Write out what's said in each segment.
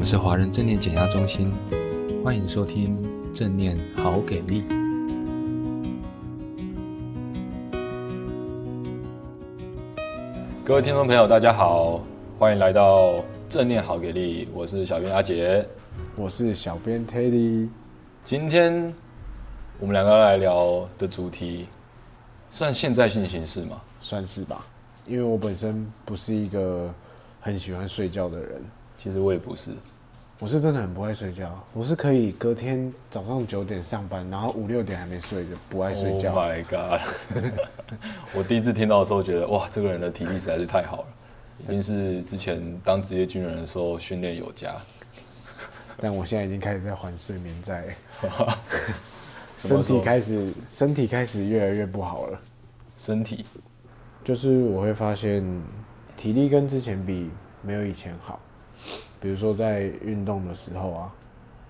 们是华人正念减压中心，欢迎收听正念好给力。各位听众朋友，大家好，欢迎来到正念好给力，我是小编阿杰，我是小编 Teddy。今天我们两个来聊的主题，算现在性形式吗？算是吧，因为我本身不是一个很喜欢睡觉的人。其实我也不是，我是真的很不爱睡觉。我是可以隔天早上九点上班，然后五六点还没睡的，不爱睡觉。Oh my god！我第一次听到的时候，觉得哇，这个人的体力实在是太好了，已经是之前当职业军人的时候训练有加。但我现在已经开始在还睡眠债，身体开始身体开始越来越不好了。身体就是我会发现体力跟之前比没有以前好。比如说在运动的时候啊，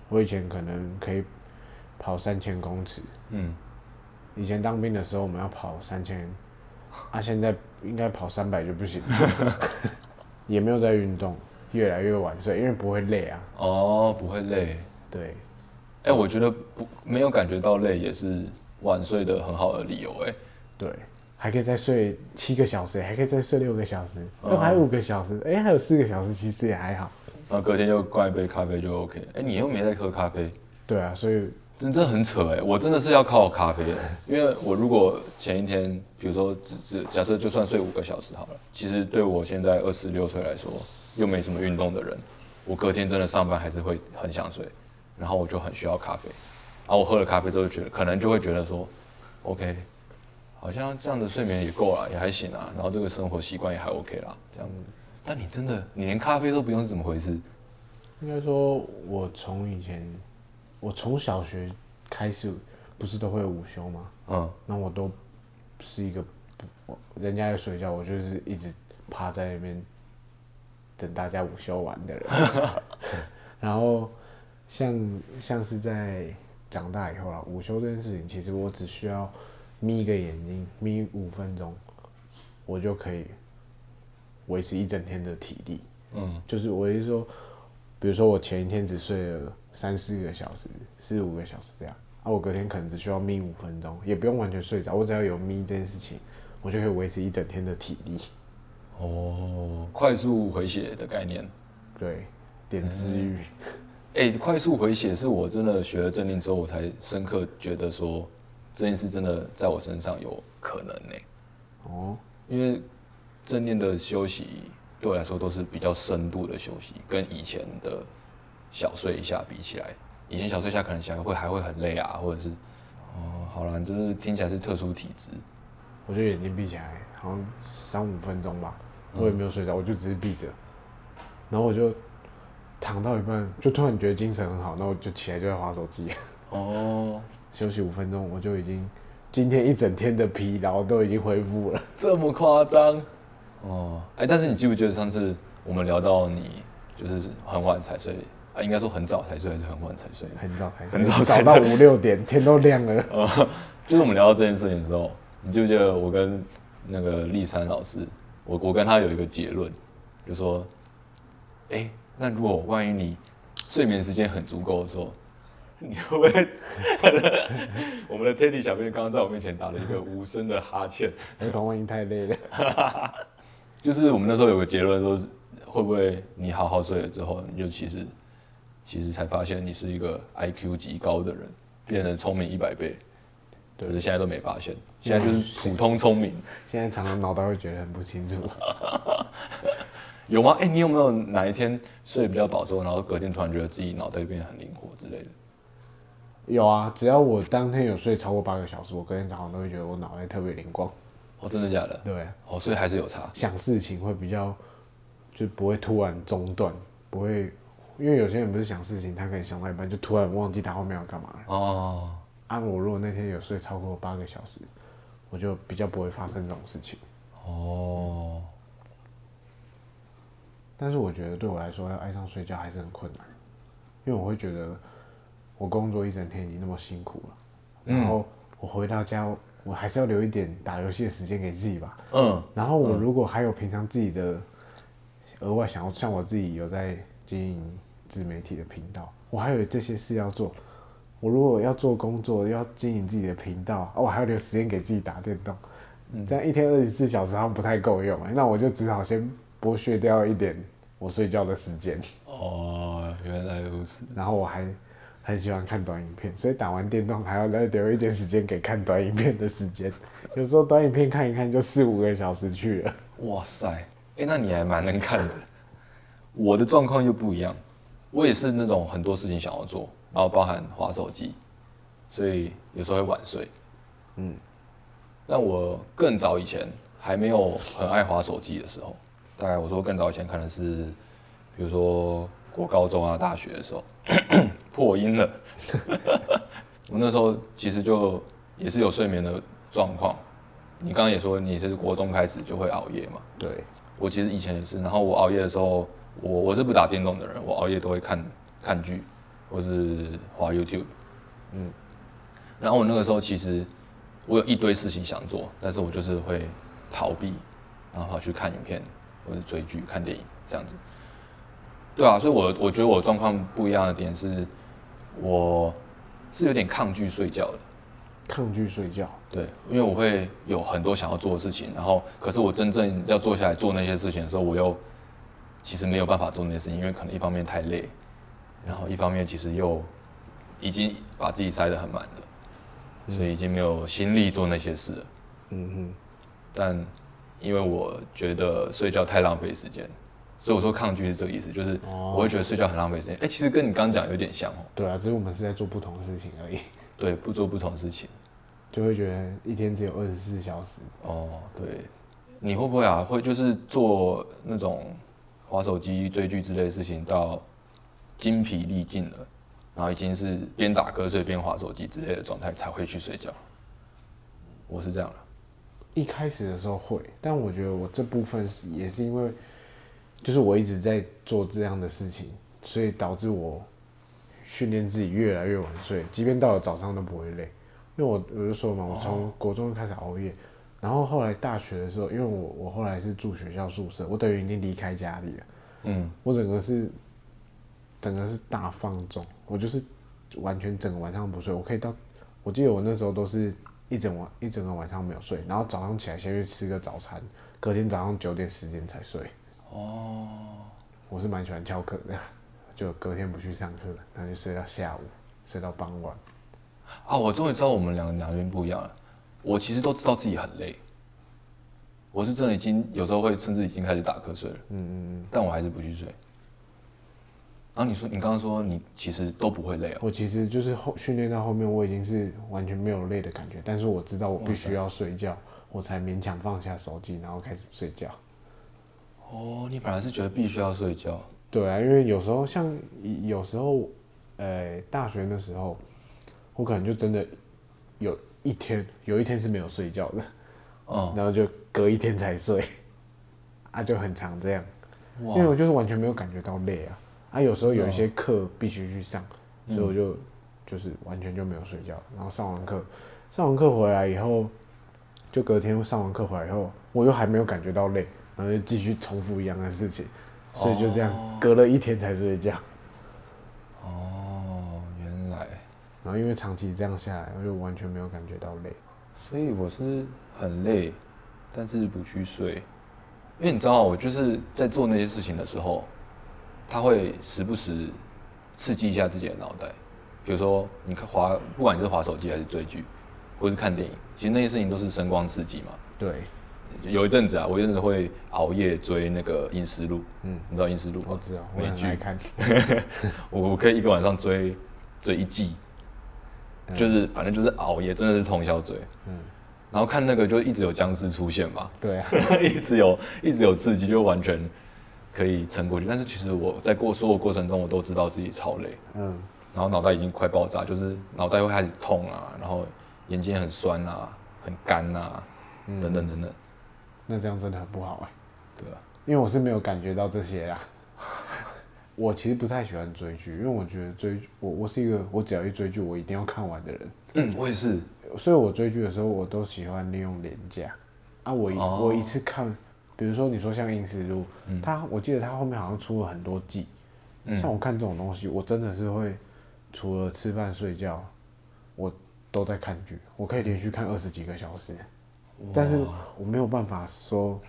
我以前可能可以跑三千公尺，嗯，以前当兵的时候我们要跑三千，啊，现在应该跑三百就不行，也没有在运动，越来越晚睡，因为不会累啊。哦，不会累，对。哎、欸，我觉得不没有感觉到累也是晚睡的很好的理由，哎，对。还可以再睡七个小时，还可以再睡六个小时，那还有五个小时，哎，还有四个小时，其实也还好。然后隔天就灌一杯咖啡就 OK。哎，你又没在喝咖啡？对啊，所以真的很扯哎，我真的是要靠咖啡的，因为我如果前一天，比如说只只假设就算睡五个小时好了，其实对我现在二十六岁来说，又没什么运动的人，我隔天真的上班还是会很想睡，然后我就很需要咖啡，然后我喝了咖啡之后觉得可能就会觉得说，OK。好像这样的睡眠也够了，也还行啊。然后这个生活习惯也还 OK 啦。这样，但你真的，你连咖啡都不用是怎么回事？应该说，我从以前，我从小学开始，不是都会午休吗？嗯。那我都是一个不，人家要睡觉，我就是一直趴在那边等大家午休完的人。然后像，像像是在长大以后啊，午休这件事情，其实我只需要。眯一个眼睛，眯五分钟，我就可以维持一整天的体力。嗯，就是我意思说，比如说我前一天只睡了三四个小时，四五个小时这样，啊，我隔天可能只需要眯五分钟，也不用完全睡着，我只要有眯这件事情，我就可以维持一整天的体力。哦，快速回血的概念，对，点治愈。哎、欸，快速回血是我真的学了正念之后，我才深刻觉得说。这件事真的在我身上有可能呢，哦，因为正念的休息对我来说都是比较深度的休息，跟以前的小睡一下比起来，以前小睡一下可能起来会还会很累啊，或者是，哦，好了，就是听起来是特殊体质，我就眼睛闭起来，好像三五分钟吧，我也没有睡着，我就只是闭着，然后我就躺到一半，就突然觉得精神很好，然后我就起来就在划手机，哦。休息五分钟，我就已经今天一整天的疲劳都已经恢复了。这么夸张？哦，哎，但是你记不记得上次我们聊到你就是很晚才睡啊？应该说很早才睡还是很晚才睡？很早才睡，很早，早到五六点，天都亮了。哦，就是我们聊到这件事情的时候，你记不记得我跟那个立山老师，我我跟他有一个结论，就说，哎，那如果万一你睡眠时间很足够的时候。你会不会？我们的 Teddy 小编刚刚在我面前打了一个无声的哈欠。儿童万一太累了。就是我们那时候有个结论说，会不会你好好睡了之后，你就其实其实才发现你是一个 IQ 极高的人，变得聪明一百倍。对，可是现在都没发现，现在就是普通聪明。现在常常脑袋会觉得很不清楚。有吗？哎、欸，你有没有哪一天睡比较饱之后，然后隔天突然觉得自己脑袋变得很灵活之类的？有啊，只要我当天有睡超过八个小时，我隔天早上都会觉得我脑袋特别灵光。哦，真的假的？对，哦，所以还是有差。想事情会比较，就不会突然中断，不会，因为有些人不是想事情，他可以想到一半就突然忘记他后面要干嘛了。哦。按、啊、我如果那天有睡超过八个小时，我就比较不会发生这种事情。哦。但是我觉得对我来说，要爱上睡觉还是很困难，因为我会觉得。我工作一整天已经那么辛苦了，然后我回到家，我还是要留一点打游戏的时间给自己吧。嗯，然后我如果还有平常自己的额外想要，像我自己有在经营自媒体的频道，我还有这些事要做。我如果要做工作，要经营自己的频道，我还要留时间给自己打电动，嗯、这样一天二十四小时好像不太够用，那我就只好先剥削掉一点我睡觉的时间。哦，原来如此。然后我还很喜欢看短影片，所以打完电动还要再留一点时间给看短影片的时间。有时候短影片看一看就四五个小时去了。哇塞，哎、那你还蛮能看的。我的状况又不一样，我也是那种很多事情想要做，然后包含滑手机，所以有时候会晚睡。嗯，但我更早以前还没有很爱滑手机的时候，大概我说更早以前可能是，比如说过高中啊、大学的时候，破音了。我那时候其实就也是有睡眠的状况。你刚刚也说你是国中开始就会熬夜嘛？对，我其实以前也是，然后我熬夜的时候。我我是不打电动的人，我熬夜都会看看剧，或是滑 YouTube，嗯，然后我那个时候其实我有一堆事情想做，但是我就是会逃避，然后跑去看影片或者追剧、看电影这样子。对啊，所以我我觉得我状况不一样的点是，我是有点抗拒睡觉的，抗拒睡觉，对，因为我会有很多想要做的事情，然后可是我真正要坐下来做那些事情的时候，我又。其实没有办法做那些事情，因为可能一方面太累，然后一方面其实又已经把自己塞得很满了，嗯、所以已经没有心力做那些事了。嗯哼。但因为我觉得睡觉太浪费时间，所以我说抗拒是这个意思，就是我会觉得睡觉很浪费时间。哎、欸，其实跟你刚刚讲有点像哦。对啊，只是我们是在做不同的事情而已。对，不做不同的事情，就会觉得一天只有二十四小时。哦，对。你会不会啊？会就是做那种。划手机、追剧之类的事情到精疲力尽了，然后已经是边打瞌睡边划手机之类的状态才会去睡觉。我是这样的。一开始的时候会，但我觉得我这部分是也是因为，就是我一直在做这样的事情，所以导致我训练自己越来越晚睡，即便到了早上都不会累。因为我我就说嘛，我从国中开始熬夜。然后后来大学的时候，因为我我后来是住学校宿舍，我等于已经离开家里了。嗯，我整个是，整个是大放纵，我就是完全整个晚上不睡。我可以到，我记得我那时候都是一整晚一整个晚上没有睡，然后早上起来先去吃个早餐，隔天早上九点十点才睡。哦，我是蛮喜欢翘课的，就隔天不去上课，然后就睡到下午，睡到傍晚。啊，我终于知道我们两个两边不一样了。我其实都知道自己很累，我是真的已经有时候会甚至已经开始打瞌睡了，嗯嗯嗯，但我还是不去睡。然后你说你刚刚说你其实都不会累啊？我其实就是后训练到后面我已经是完全没有累的感觉，但是我知道我必须要睡觉，我才勉强放下手机，然后开始睡觉。哦，你本来是觉得必须要睡觉？对啊，因为有时候像有时候，呃，大学的时候，我可能就真的有。一天有一天是没有睡觉的，哦，然后就隔一天才睡，啊，就很常这样，因为我就是完全没有感觉到累啊，啊，有时候有一些课必须去上，哦、所以我就就是完全就没有睡觉，然后上完课，上完课回来以后，就隔天上完课回来以后，我又还没有感觉到累，然后就继续重复一样的事情，所以就这样隔了一天才睡觉。哦，原来。然后因为长期这样下来，我就完全没有感觉到累，所以我是很累，但是不去睡，因为你知道，我就是在做那些事情的时候，他会时不时刺激一下自己的脑袋，比如说你看滑，不管你是滑手机还是追剧，或是看电影，其实那些事情都是声光刺激嘛。对，有一阵子啊，我有一阵子会熬夜追那个《阴尸路》，嗯，你知道《阴尸路》吗？我知道，美剧看，我 我可以一个晚上追追一季。就是反正就是熬夜，真的是通宵追。嗯，然后看那个就一直有僵尸出现嘛。对啊，一直有一直有刺激，就完全可以撑过去。但是其实我在过所有过程中，我都知道自己超累。嗯，然后脑袋已经快爆炸，就是脑袋会开始痛啊，然后眼睛很酸啊，很干啊，嗯、等等等等。那这样真的很不好哎、欸。对啊，因为我是没有感觉到这些啊。我其实不太喜欢追剧，因为我觉得追我我是一个我只要一追剧我一定要看完的人。嗯，我也是。所以我追剧的时候，我都喜欢利用廉价啊。我一、哦、我一次看，比如说你说像《阴尸路》，他我记得他后面好像出了很多季，嗯、像我看这种东西，我真的是会除了吃饭睡觉，我都在看剧，我可以连续看二十几个小时，但是我没有办法说，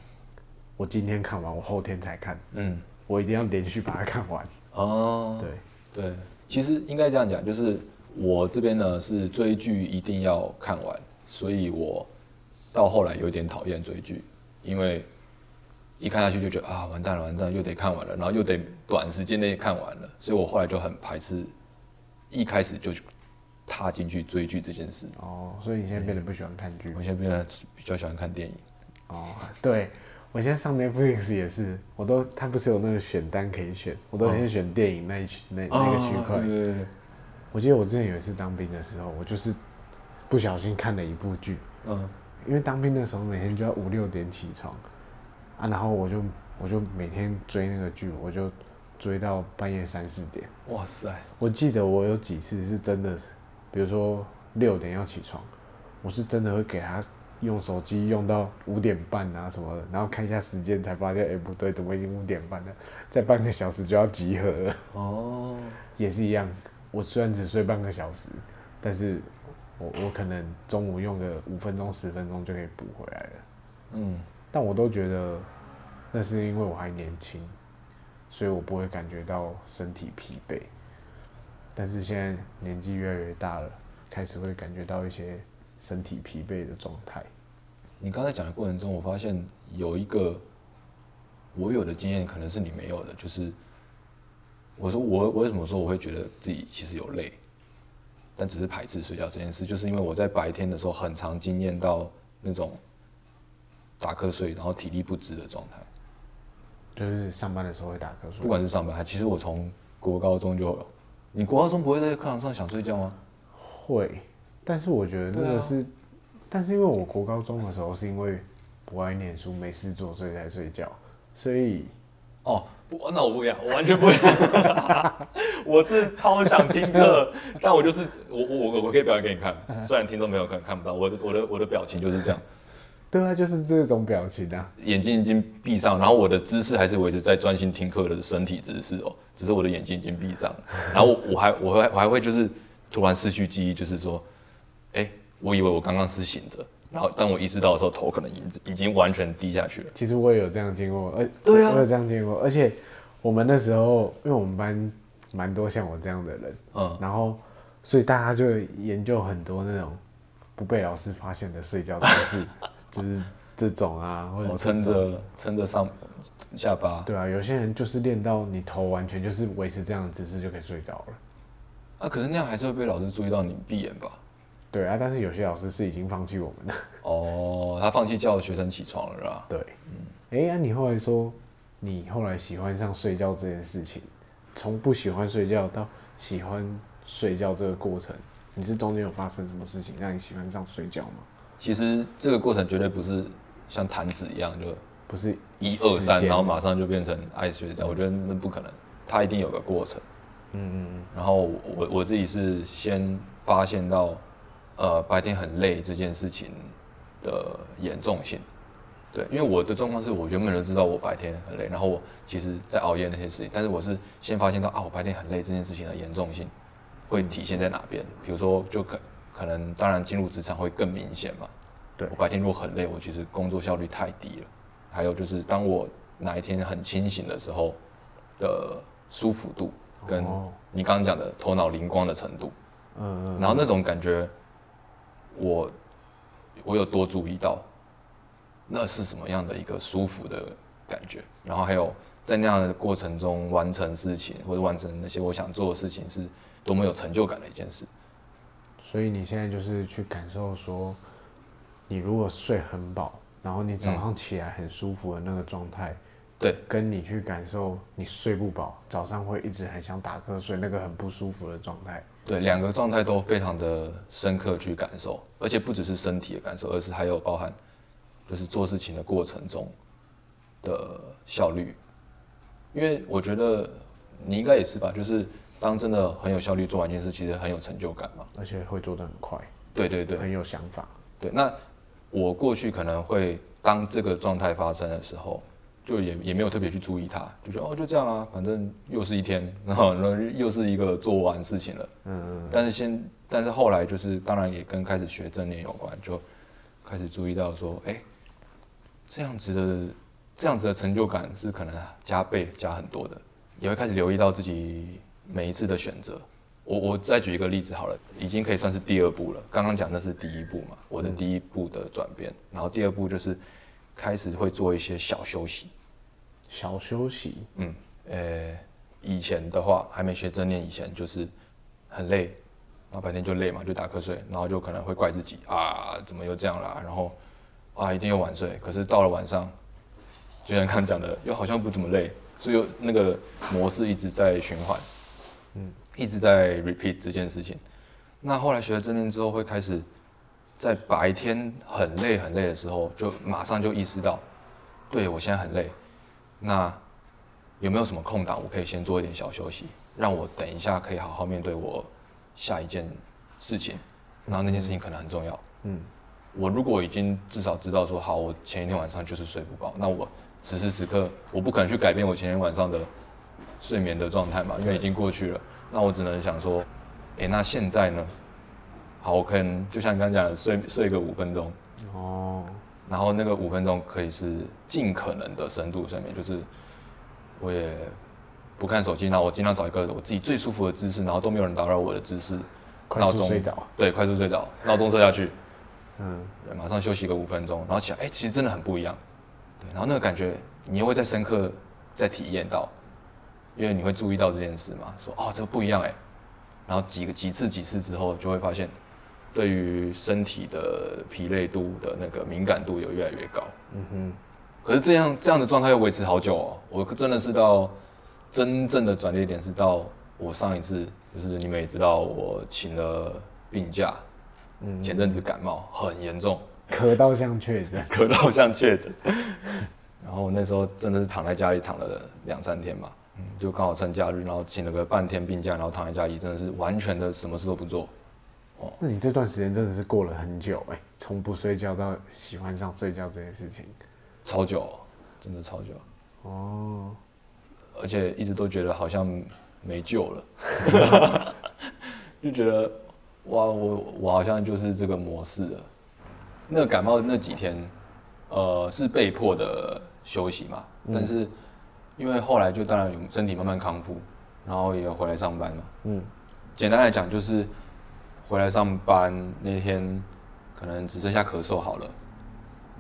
我今天看完，我后天才看，嗯，我一定要连续把它看完。哦，对。对，其实应该这样讲，就是我这边呢是追剧一定要看完，所以我到后来有点讨厌追剧，因为。一看下去就觉得啊，完蛋了，完蛋了，又得看完了，然后又得短时间内看完了，所以我后来就很排斥，一开始就踏进去追剧这件事。哦，所以你现在变得不喜欢看剧？我现在变得比较喜欢看电影。哦，对，我现在上 Netflix 也是，我都它不是有那个选单可以选，我都先选电影那一区、哦、那那个区块。对对对。我记得我之前有一次当兵的时候，我就是不小心看了一部剧。嗯。因为当兵的时候每天就要五六点起床。啊，然后我就我就每天追那个剧，我就追到半夜三四点。哇塞！我记得我有几次是真的，比如说六点要起床，我是真的会给他用手机用到五点半啊什么的，然后看一下时间才发现，哎不对，怎么已经五点半了？再半个小时就要集合了。哦，也是一样。我虽然只睡半个小时，但是我我可能中午用个五分钟十分钟就可以补回来了。嗯。但我都觉得，那是因为我还年轻，所以我不会感觉到身体疲惫。但是现在年纪越来越大了，开始会感觉到一些身体疲惫的状态。你刚才讲的过程中，我发现有一个我有的经验，可能是你没有的，就是我说我我为什么说我会觉得自己其实有累，但只是排斥睡觉这件事，就是因为我在白天的时候很常经验到那种。打瞌睡，然后体力不支的状态，就是上班的时候会打瞌睡。不管是上班，还其实我从国高中就有。你国高中不会在课堂上想睡觉吗？会，但是我觉得那个是，啊、但是因为我国高中的时候是因为不爱念书，没事做，所以才睡觉。所以，哦，那我不一样，我完全不一样。我是超想听课，但我就是我我我可以表演给你看，虽然听众没有可能看不到，我的我的我的表情就是这样。对啊，就是这种表情啊，眼睛已经闭上，然后我的姿势还是维持在专心听课的身体姿势哦，只是我的眼睛已经闭上了，然后我我还我还我还会就是突然失去记忆，就是说，哎，我以为我刚刚是醒着，然后当我意识到的时候，头可能已已经完全低下去了。其实我也有这样经过，而，对啊，我有这样经过，而且我们那时候，因为我们班蛮多像我这样的人，嗯，然后所以大家就研究很多那种不被老师发现的睡觉姿势。就是这种啊，或者撑着撑着上下巴。对啊，有些人就是练到你头完全就是维持这样的姿势就可以睡着了。啊，可是那样还是会被老师注意到你闭眼吧？对啊，但是有些老师是已经放弃我们了。哦，他放弃叫学生起床了，是吧？对，嗯。哎、欸，那、啊、你后来说，你后来喜欢上睡觉这件事情，从不喜欢睡觉到喜欢睡觉这个过程，你是中间有发生什么事情让你喜欢上睡觉吗？其实这个过程绝对不是像弹指一样，就不是一二三，然后马上就变成爱睡觉。我觉得那不可能，它一定有个过程。嗯嗯嗯。然后我我自己是先发现到，呃，白天很累这件事情的严重性。对，因为我的状况是我原本就知道我白天很累，然后我其实在熬夜那些事情，但是我是先发现到啊，我白天很累这件事情的严重性会体现在哪边？比如说就可。可能当然进入职场会更明显嘛。对，我白天如果很累，我其实工作效率太低了。还有就是当我哪一天很清醒的时候的舒服度，跟你刚刚讲的头脑灵光的程度，嗯，然后那种感觉，我我有多注意到，那是什么样的一个舒服的感觉？然后还有在那样的过程中完成事情或者完成那些我想做的事情，是多么有成就感的一件事。所以你现在就是去感受说，你如果睡很饱，然后你早上起来很舒服的那个状态，对，跟你去感受你睡不饱，早上会一直很想打瞌睡，那个很不舒服的状态，对，两个状态都非常的深刻去感受，而且不只是身体的感受，而是还有包含，就是做事情的过程中的效率，因为我觉得你应该也是吧，就是。当真的很有效率做完一件事，其实很有成就感嘛，而且会做得很快。对对对，很有想法。对，那我过去可能会当这个状态发生的时候，就也也没有特别去注意它，就觉得哦就这样啊，反正又是一天，然后然后又是一个做完事情了。嗯嗯。但是先，但是后来就是当然也跟开始学正念有关，就开始注意到说，哎，这样子的这样子的成就感是可能加倍加很多的，也会开始留意到自己每一次的选择。我我再举一个例子好了，已经可以算是第二步了。刚刚讲的是第一步嘛，我的第一步的转变，嗯、然后第二步就是。开始会做一些小休息，小休息，嗯，呃，以前的话还没学正念以前就是很累，然后白天就累嘛，就打瞌睡，然后就可能会怪自己啊，怎么又这样啦，然后啊，一定又晚睡。可是到了晚上，就像刚刚讲的，又好像不怎么累，所以那个模式一直在循环，嗯，一直在 repeat 这件事情。那后来学了正念之后，会开始。在白天很累很累的时候，就马上就意识到，对，我现在很累，那有没有什么空档，我可以先做一点小休息，让我等一下可以好好面对我下一件事情，然后那件事情可能很重要。嗯，我如果已经至少知道说，好，我前一天晚上就是睡不饱，那我此时此刻我不可能去改变我前天晚上的睡眠的状态嘛，因为已经过去了。那我只能想说，诶，那现在呢？好，我可能就像你刚刚讲的，睡睡个五分钟，哦，然后那个五分钟可以是尽可能的深度睡眠，就是我也不看手机，然后我尽量找一个我自己最舒服的姿势，然后都没有人打扰我的姿势，快速睡着，对，快速睡着，闹钟设下去，嗯，马上休息个五分钟，然后起来，哎，其实真的很不一样，对，然后那个感觉你又会再深刻再体验到，因为你会注意到这件事嘛，说哦，这个不一样哎，然后几个几次几次之后就会发现。对于身体的疲累度的那个敏感度有越来越高。嗯哼。可是这样这样的状态又维持好久哦。我真的是到真正的转捩点是到我上一次，就是你们也知道我请了病假，嗯，前阵子感冒很严重，咳到像确诊，咳到像确诊。然后我那时候真的是躺在家里躺了两三天嘛，嗯，就刚好趁假日，然后请了个半天病假，然后躺在家里真的是完全的什么事都不做。哦。那你这段时间真的是过了很久哎，从不睡觉到喜欢上睡觉这件事情，超久，真的超久。哦，而且一直都觉得好像没救了，就觉得哇，我我好像就是这个模式了。那个感冒那几天，呃，是被迫的休息嘛，但是因为后来就当然有身体慢慢康复，然后也回来上班嘛，嗯，简单来讲就是。回来上班那天，可能只剩下咳嗽好了，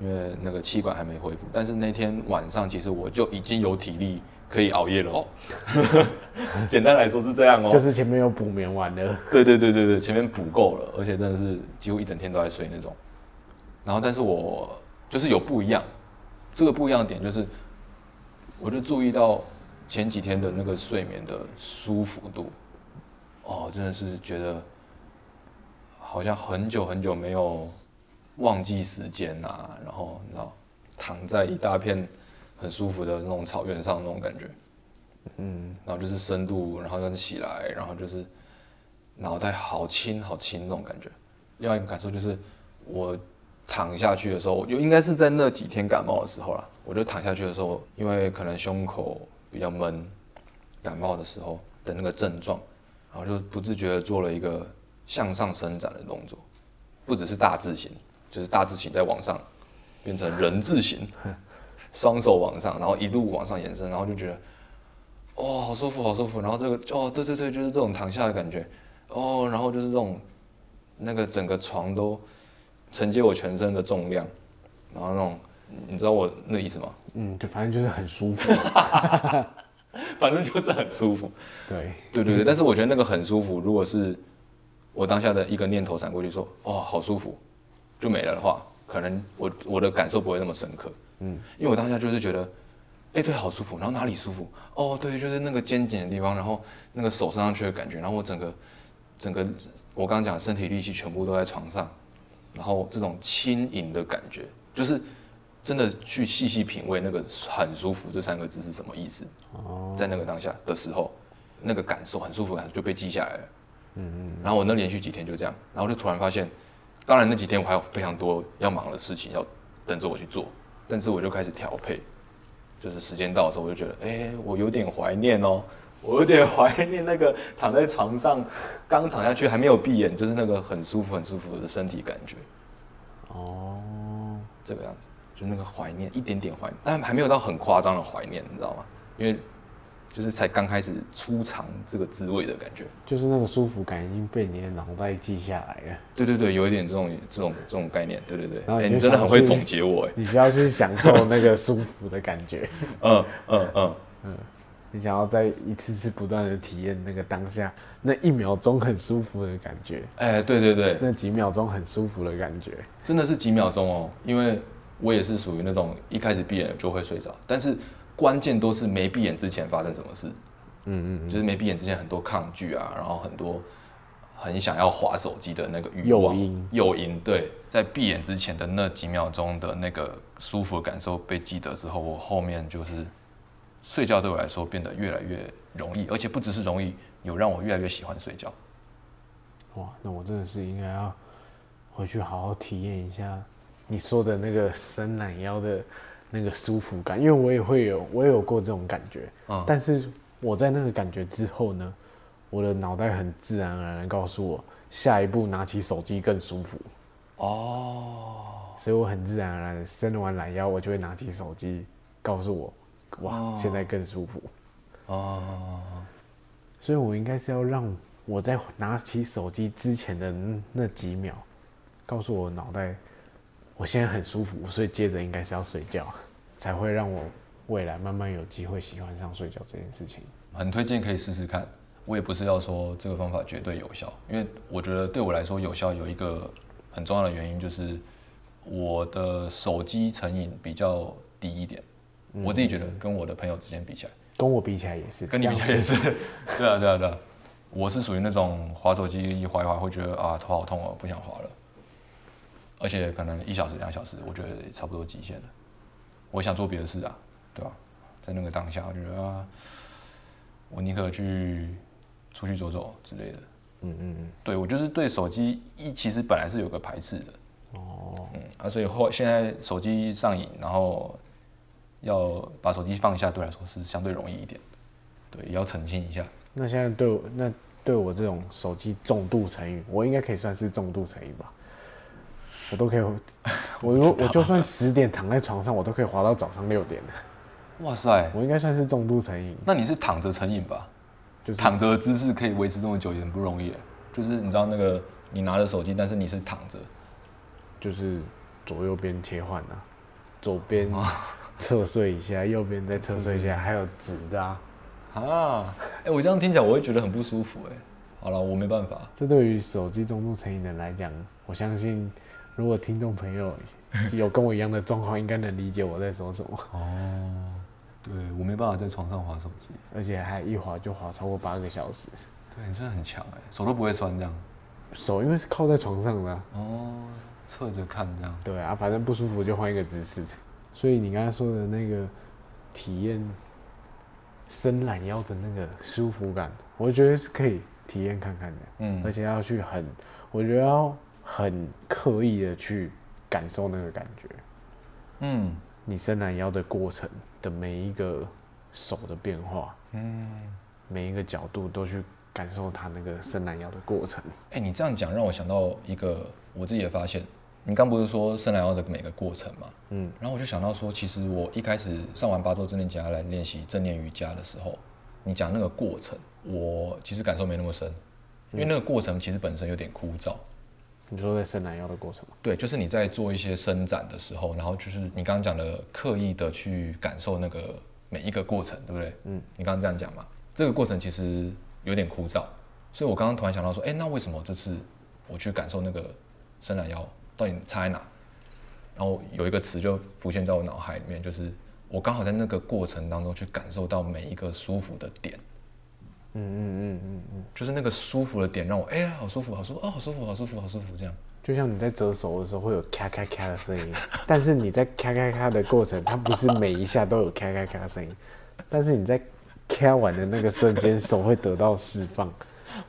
因为那个气管还没恢复。但是那天晚上，其实我就已经有体力可以熬夜了哦。简单来说是这样哦，就是前面有补眠完了。对对对对对，前面补够了，而且真的是几乎一整天都在睡那种。然后，但是我就是有不一样，这个不一样的点就是，我就注意到前几天的那个睡眠的舒服度，哦，真的是觉得。好像很久很久没有忘记时间呐、啊，然后你知道躺在一大片很舒服的那种草原上那种感觉，嗯，然后就是深度，然后再起来，然后就是脑袋好轻好轻那种感觉。另外一个感受就是我躺下去的时候，就应该是在那几天感冒的时候啦，我就躺下去的时候，因为可能胸口比较闷，感冒的时候的那个症状，然后就不自觉的做了一个。向上伸展的动作，不只是大字型，就是大字型在往上，变成人字形，双手往上，然后一路往上延伸，然后就觉得，哦，好舒服，好舒服。然后这个，哦，对对对，就是这种躺下的感觉，哦，然后就是这种，那个整个床都承接我全身的重量，然后那种，你知道我那意思吗？嗯，就反正就是很舒服，反正就是很舒服。对，对对对，但是我觉得那个很舒服，如果是。我当下的一个念头闪过去，说：“哦，好舒服，就没了的话，可能我我的感受不会那么深刻。嗯，因为我当下就是觉得，哎，对，好舒服。然后哪里舒服？哦，对，就是那个肩颈的地方，然后那个手伸上去的感觉，然后我整个整个我刚刚讲身体力气全部都在床上，然后这种轻盈的感觉，就是真的去细细品味那个很舒服这三个字是什么意思。哦，在那个当下的时候，那个感受很舒服，感受就被记下来了。”嗯嗯，然后我那连续几天就这样，然后就突然发现，当然那几天我还有非常多要忙的事情要等着我去做，但是我就开始调配，就是时间到的时候，我就觉得，哎、欸，我有点怀念哦，我有点怀念那个躺在床上，刚躺下去还没有闭眼，就是那个很舒服、很舒服的身体感觉。哦，这个样子，就那个怀念，一点点怀念，但还没有到很夸张的怀念，你知道吗？因为。就是才刚开始初尝这个滋味的感觉，就是那个舒服感已经被你的脑袋记下来了。对对对，有一点这种这种这种概念。对对对，然后你，、欸、你真的很会总结我哎。你需要去享受那个舒服的感觉。嗯嗯嗯嗯，你想要再一次次不断的体验那个当下那一秒钟很舒服的感觉。哎、欸，对对对，那几秒钟很舒服的感觉，真的是几秒钟哦。因为我也是属于那种一开始闭眼就会睡着，但是。关键都是没闭眼之前发生什么事，嗯嗯，就是没闭眼之前很多抗拒啊，然后很多很想要划手机的那个欲望，诱因，对，在闭眼之前的那几秒钟的那个舒服的感受被记得之后，我后面就是睡觉对我来说变得越来越容易，而且不只是容易，有让我越来越喜欢睡觉。哇，那我真的是应该要回去好好体验一下你说的那个伸懒腰的。那个舒服感，因为我也会有，我也有过这种感觉。嗯，但是我在那个感觉之后呢，我的脑袋很自然而然告诉我，下一步拿起手机更舒服。哦，所以我很自然而然伸完懒腰，我就会拿起手机，告诉我，哇，哦，现在更舒服。哦，所以我应该是要让我在拿起手机之前的那几秒，告诉我脑袋。我现在很舒服，所以接着应该是要睡觉，才会让我未来慢慢有机会喜欢上睡觉这件事情。很推荐可以试试看。我也不是要说这个方法绝对有效，因为我觉得对我来说有效有一个很重要的原因就是我的手机成瘾比较低一点。我自己觉得跟我的朋友之间比起来，跟我比起来也是，跟你比起来也是。对啊对啊对啊，我是属于那种滑手机一滑一滑会觉得啊头好痛哦，不想滑了。而且可能一小时、两小时，我觉得也差不多极限了。我想做别的事啊，对吧？在那个当下，我觉得啊，我宁可去出去走走之类的。嗯嗯嗯。对，我就是对手机一其实本来是有个排斥的。哦。嗯啊，所以后现在手机上瘾，然后要把手机放下，对来说是相对容易一点。对，也要澄清一下。那现在对我那对我这种手机重度成瘾，我应该可以算是重度成瘾吧？我都可以，我如我就算十点躺在床上，我都可以滑到早上六点。哇塞，我应该算是重度成瘾。那你是躺着成瘾吧？就是躺着的姿势可以维持这么久也很不容易。就是你知道那个你拿着手机，但是你是躺着，就是左右边切换啊，左边侧睡一下，右边再侧睡一下，还有直的啊。啊，哎，我这样听起来我会觉得很不舒服哎。好了，我没办法。这对于手机中度成瘾的人来讲，我相信。如果听众朋友有跟我一样的状况，应该能理解我在说什么。哦，对，我没办法在床上滑手机，而且还一滑就滑超过八个小时。对，你真的很强哎，手都不会酸这样。手因为是靠在床上的啊。哦，侧着看这样。对啊，反正不舒服就换一个姿势。所以你刚才说的那个体验伸懒腰的那个舒服感，我觉得是可以体验看看的。嗯，而且要去很，我觉得要。很刻意的去感受那个感觉，嗯，你伸懒腰的过程的每一个手的变化，嗯，每一个角度都去感受它那个伸懒腰的过程。哎，你这样讲让我想到一个我自己的发现。你刚不是说伸懒腰的每个过程吗？嗯，然后我就想到说，其实我一开始上完八周正念家来练习正念瑜伽的时候，你讲那个过程，我其实感受没那么深，因为那个过程其实本身有点枯燥。你说在伸懒腰的过程吗？对，就是你在做一些伸展的时候，然后就是你刚刚讲的刻意的去感受那个每一个过程，对不对？嗯，你刚刚这样讲嘛，这个过程其实有点枯燥，所以我刚刚突然想到说，哎，那为什么这次我去感受那个伸懒腰到底差在哪？然后有一个词就浮现在我脑海里面，就是我刚好在那个过程当中去感受到每一个舒服的点。嗯嗯嗯嗯嗯，就是那个舒服的点让我哎呀好舒服好舒服哦好舒服好舒服好舒服这样，就像你在折手的时候会有咔咔咔的声音，但是你在咔咔咔的过程，它不是每一下都有咔咔咔的声音，但是你在咔完的那个瞬间手会得到释放，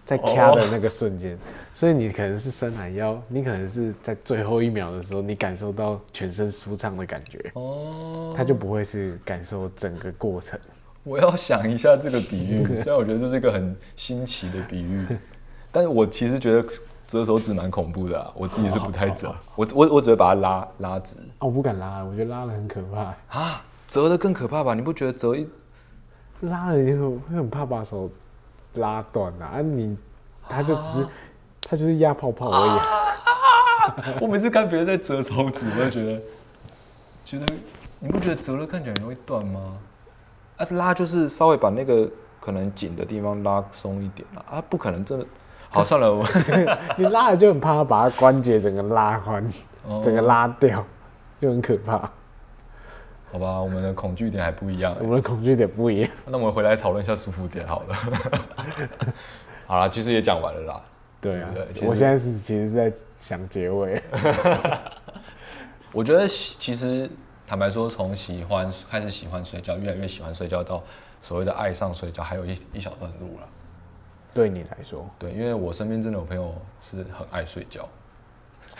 在咔的那个瞬间，所以你可能是伸懒腰，你可能是在最后一秒的时候，你感受到全身舒畅的感觉。哦，它就不会是感受整个过程。我要想一下这个比喻，虽然我觉得这是一个很新奇的比喻，但是我其实觉得折手指蛮恐怖的啊，我自己是不太折，我我我只会把它拉拉直。啊，我不敢拉，我觉得拉了很可怕啊，折的更可怕吧？你不觉得折一拉了以后会很怕把手拉断啊？啊，你他就只是他就是压泡泡而已。我每次看别人在折手指，我就觉得觉得你不觉得折了看起来容易断吗？啊，拉就是稍微把那个可能紧的地方拉松一点啊，不可能真的。好，算了，我 你拉了就很怕把它关节整个拉宽，哦、整个拉掉，就很可怕。好吧，我们的恐惧点还不一样。我们的恐惧点不一样。那我们回来讨论一下舒服点好了。好了，其实也讲完了啦。对啊，对我现在是其实是在想结尾。我觉得其实。坦白说，从喜欢开始喜欢睡觉，越来越喜欢睡觉，到所谓的爱上睡觉，还有一一小段路了。对你来说，对，因为我身边真的有朋友是很爱睡觉，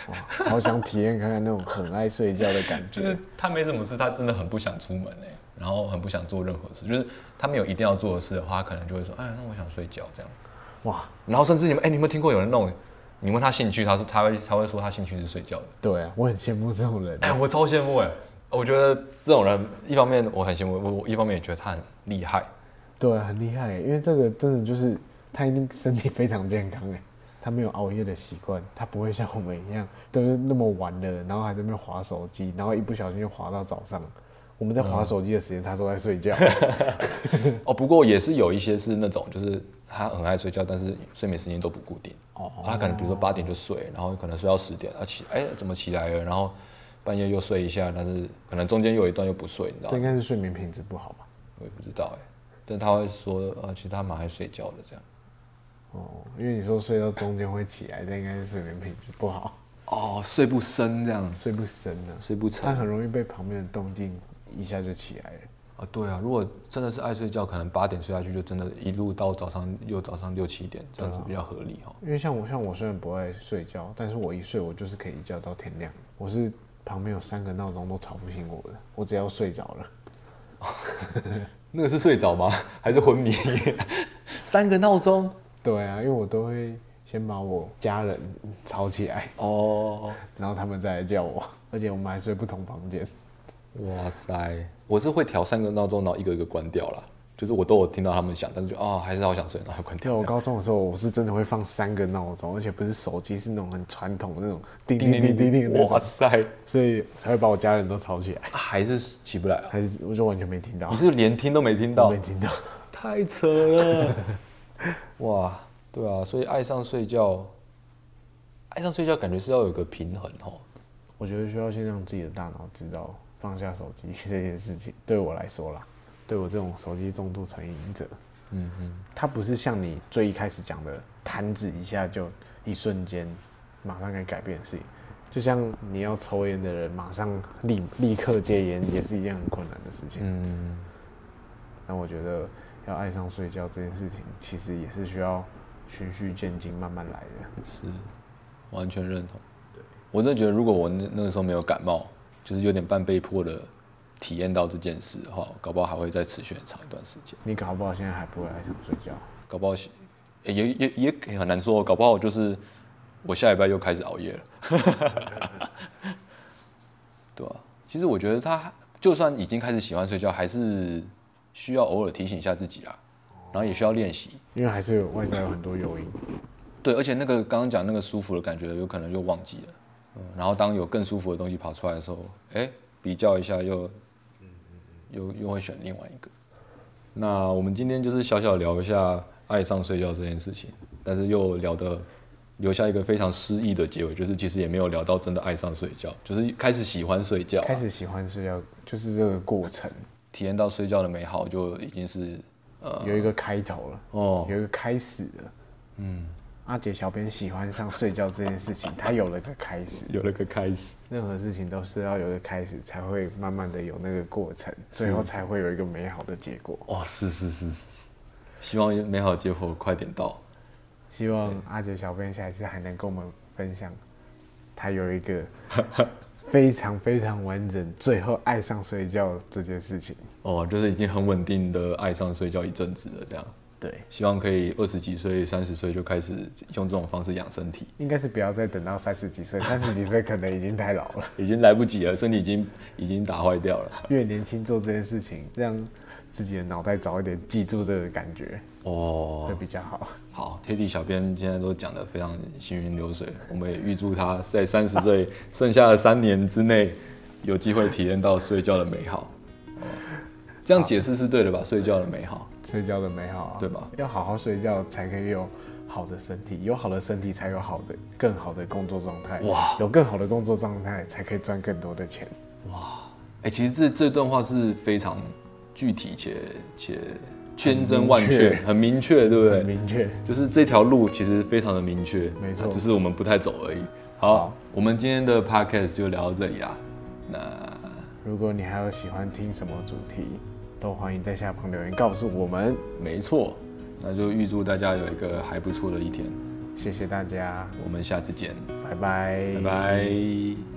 哇，好想体验看看那种很爱睡觉的感觉。就是他没什么事，他真的很不想出门哎，然后很不想做任何事，就是他没有一定要做的事的话，他可能就会说，哎，那我想睡觉这样。哇，然后甚至你们，哎，你有没有听过有人那种，你问他兴趣，他说他会他会说他兴趣是睡觉的。对啊，我很羡慕这种人，哎，我超羡慕哎。我觉得这种人，一方面我很羡慕，我我一方面也觉得他很厉害。对，很厉害，因为这个真的就是他一定身体非常健康哎，他没有熬夜的习惯，他不会像我们一样都是那么晚了，然后还在那边滑手机，然后一不小心就滑到早上。我们在滑手机的时间，他都在睡觉。哦，不过也是有一些是那种，就是他很爱睡觉，但是睡眠时间都不固定。哦，他可能比如说八点就睡，然后可能睡到十点，他起哎怎么起来了，然后。半夜又睡一下，但是可能中间又有一段又不睡，你知道吗？这应该是睡眠品质不好吧？我也不知道哎，但他会说啊，其实他蛮爱睡觉的这样。哦，因为你说睡到中间会起来，这应该是睡眠品质不好。哦，睡不深这样，睡不深啊，睡不沉。他很容易被旁边的动静一下就起来了。啊，对啊，如果真的是爱睡觉，可能八点睡下去，就真的一路到早上又早上六七点，这样子比较合理哈。因为像我像我虽然不爱睡觉，但是我一睡我就是可以一觉到天亮。我是。旁边有三个闹钟都吵不醒我的，我只要睡着了。那个是睡着吗？还是昏迷？三个闹钟？对啊，因为我都会先把我家人吵起来哦，然后他们再来叫我，而且我们还睡不同房间。哇塞，我是会调三个闹钟，然后一个一个关掉了。就是我都有听到他们响，但是就啊、哦，还是好想睡，然后关掉。我高中的时候，我是真的会放三个闹钟，而且不是手机，是那种很传统的那种叮叮叮叮叮。哇塞！所以才会把我家人都吵起来。还是起不来，还是我就完全没听到。你是连听都没听到？没听到，太扯了。哇，对啊，所以爱上睡觉，爱上睡觉，感觉是要有个平衡哦。我觉得需要先让自己的大脑知道放下手机这件事情，对我来说啦。对我这种手机重度成瘾者，嗯嗯，它不是像你最一开始讲的弹指一下就一瞬间马上可以改变的事情，就像你要抽烟的人马上立立刻戒烟也是一件很困难的事情。嗯，那我觉得要爱上睡觉这件事情，其实也是需要循序渐进慢慢来的。是，完全认同。对，我真的觉得如果我那那个时候没有感冒，就是有点半被迫的。体验到这件事的话，搞不好还会再持续很长一段时间。你搞不好现在还不会爱上睡觉，搞不好也也也也很难说。搞不好就是我下礼拜又开始熬夜了。对啊，其实我觉得他就算已经开始喜欢睡觉，还是需要偶尔提醒一下自己啦，然后也需要练习，因为还是有外在有很多诱因。对，而且那个刚刚讲那个舒服的感觉，有可能又忘记了。嗯，然后当有更舒服的东西跑出来的时候，哎，比较一下又。又又会选另外一个，那我们今天就是小小聊一下爱上睡觉这件事情，但是又聊的留下一个非常诗意的结尾，就是其实也没有聊到真的爱上睡觉，就是开始喜欢睡觉，开始喜欢睡觉，就是这个过程，体验到睡觉的美好就已经是呃有一个开头了哦，有一个开始了，嗯。阿杰小编喜欢上睡觉这件事情，他有了个开始，有了个开始。任何事情都是要有个开始，才会慢慢的有那个过程，最后才会有一个美好的结果。哦，是是是是，希望美好结果快点到。希望阿杰小编下一次还能跟我们分享，他有一个 非常非常完整，最后爱上睡觉这件事情。哦，就是已经很稳定的爱上睡觉一阵子了，这样。对，希望可以二十几岁、三十岁就开始用这种方式养身体。应该是不要再等到三十几岁，三十几岁可能已经太老了，已经来不及了，身体已经已经打坏掉了。越年轻做这件事情，让自己的脑袋早一点记住这个感觉，哦，会比较好。好，贴地小编现在都讲得非常行云流水，我们也预祝他在三十岁剩下的三年之内，有机会体验到睡觉的美好。这样解释是对的吧？睡觉的美好，睡觉的美好啊，对吧？要好好睡觉才可以有好的身体，有好的身体才有好的、更好的工作状态。哇，有更好的工作状态才可以赚更多的钱。哇，哎，其实这这段话是非常具体且且千真万确，很明确，对不对？明确，就是这条路其实非常的明确，没错，只是我们不太走而已。好，我们今天的 podcast 就聊到这里啦。那如果你还有喜欢听什么主题？都欢迎在下方留言告诉我们。没错，那就预祝大家有一个还不错的一天。谢谢大家，我们下次见，拜拜，拜拜。